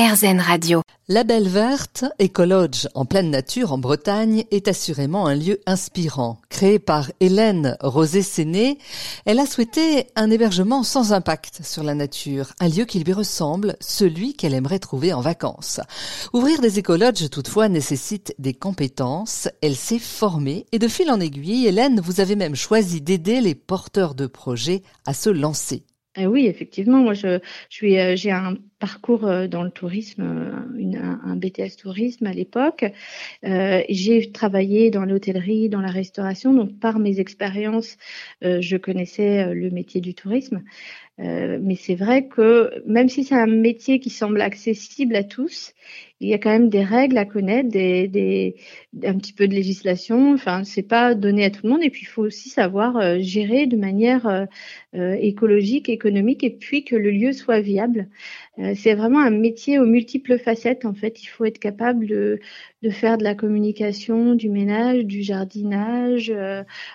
RZN Radio. La Belle Verte, Écologe en pleine nature en Bretagne, est assurément un lieu inspirant. Créée par Hélène Rosé-Séné, elle a souhaité un hébergement sans impact sur la nature, un lieu qui lui ressemble, celui qu'elle aimerait trouver en vacances. Ouvrir des écologes, toutefois, nécessite des compétences. Elle s'est formée et de fil en aiguille, Hélène, vous avez même choisi d'aider les porteurs de projets à se lancer. Eh oui, effectivement, moi je, suis, euh, j'ai un parcours euh, dans le tourisme, euh, un, BTS tourisme à l'époque. j'ai travaillé dans l'hôtellerie, dans la restauration, donc par mes expériences, je connaissais le métier du tourisme. mais c'est vrai que même si c'est un métier qui semble accessible à tous, il y a quand même des règles à connaître, des, des, un petit peu de législation. Enfin, c'est pas donné à tout le monde. Et puis, il faut aussi savoir euh, gérer de manière euh, euh, écologique, économique, et puis que le lieu soit viable. C'est vraiment un métier aux multiples facettes. En fait, il faut être capable de, faire de la communication, du ménage, du jardinage,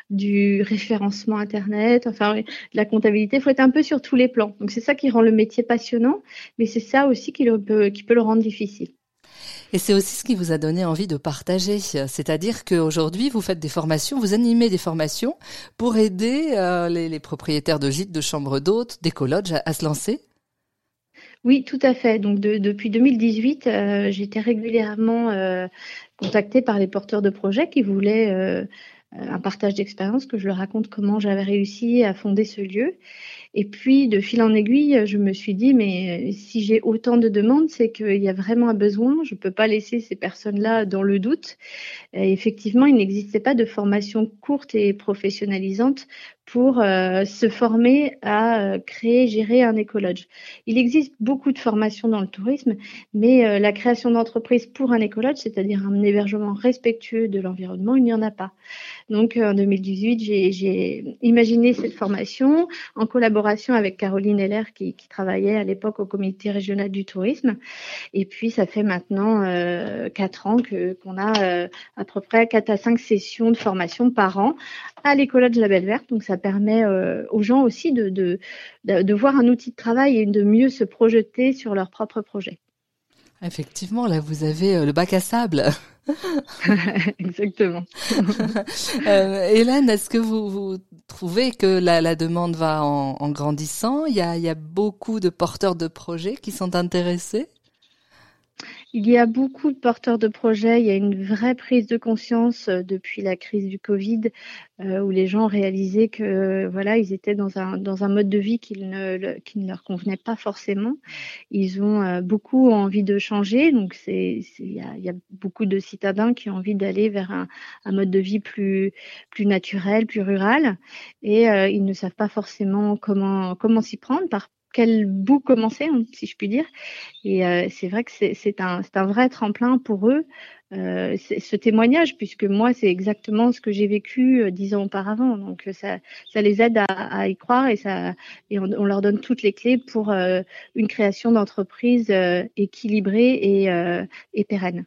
du référencement internet, enfin, de la comptabilité. Il faut être un peu sur tous les plans. Donc, c'est ça qui rend le métier passionnant, mais c'est ça aussi qui, peut, qui peut le rendre difficile. Et c'est aussi ce qui vous a donné envie de partager, c'est-à-dire qu'aujourd'hui vous faites des formations, vous animez des formations pour aider euh, les, propriétaires de gîtes, de chambres d'hôtes, d'écologes à, à, se lancer. Oui, tout à fait. Donc depuis 2018, euh, j'étais régulièrement euh, contactée par les porteurs de projets qui voulaient un partage d'expérience, que je leur raconte comment j'avais réussi à fonder ce lieu. Et puis, de fil en aiguille, je me suis dit, mais si j'ai autant de demandes, c'est qu'il y a vraiment un besoin. Je ne peux pas laisser ces personnes-là dans le doute. Effectivement, il n'existait pas de formation courte et professionnalisante pour euh, se former à euh, créer, gérer un écolodge. Il existe beaucoup de formations dans le tourisme, mais euh, la création d'entreprise pour un écolodge, c'est-à-dire un hébergement respectueux de l'environnement, il n'y en a pas. Donc en 2018, j'ai imaginé cette formation en collaboration avec Caroline Heller qui, travaillait à l'époque au comité régional du tourisme. Et puis ça fait maintenant quatre ans qu'on a à peu près quatre à cinq sessions de formation par an à l'écolodge La Belle Verte. Donc ça ça permet euh, aux gens aussi de, de, voir un outil de travail et de mieux se projeter sur leur propre projet. Effectivement, là, vous avez euh, le bac à sable. Exactement. Euh, Hélène, est-ce que vous, trouvez que la, demande va en, grandissant? Il y, a, il y a beaucoup de porteurs de projets qui sont intéressés? Il y a beaucoup de porteurs de projets. Il y a une vraie prise de conscience euh, depuis la crise du Covid, euh, où les gens réalisé que voilà, ils étaient dans un dans un mode de vie qui ne qui ne leur convenait pas forcément. Ils ont euh, beaucoup envie de changer. Donc il y a, y a, beaucoup de citadins qui ont envie d'aller vers un, un, mode de vie plus plus naturel, plus rural, et ils ne savent pas forcément comment comment s'y prendre par quel bout commencer, hein, si je puis dire. Et euh, c'est vrai que c'est un, vrai tremplin pour eux, euh, ce témoignage, puisque moi, c'est exactement ce que j'ai vécu euh, dix ans auparavant. Donc, ça, ça les aide à, y croire et, ça, et on, leur donne toutes les clés pour une création d'entreprise équilibrée et pérenne.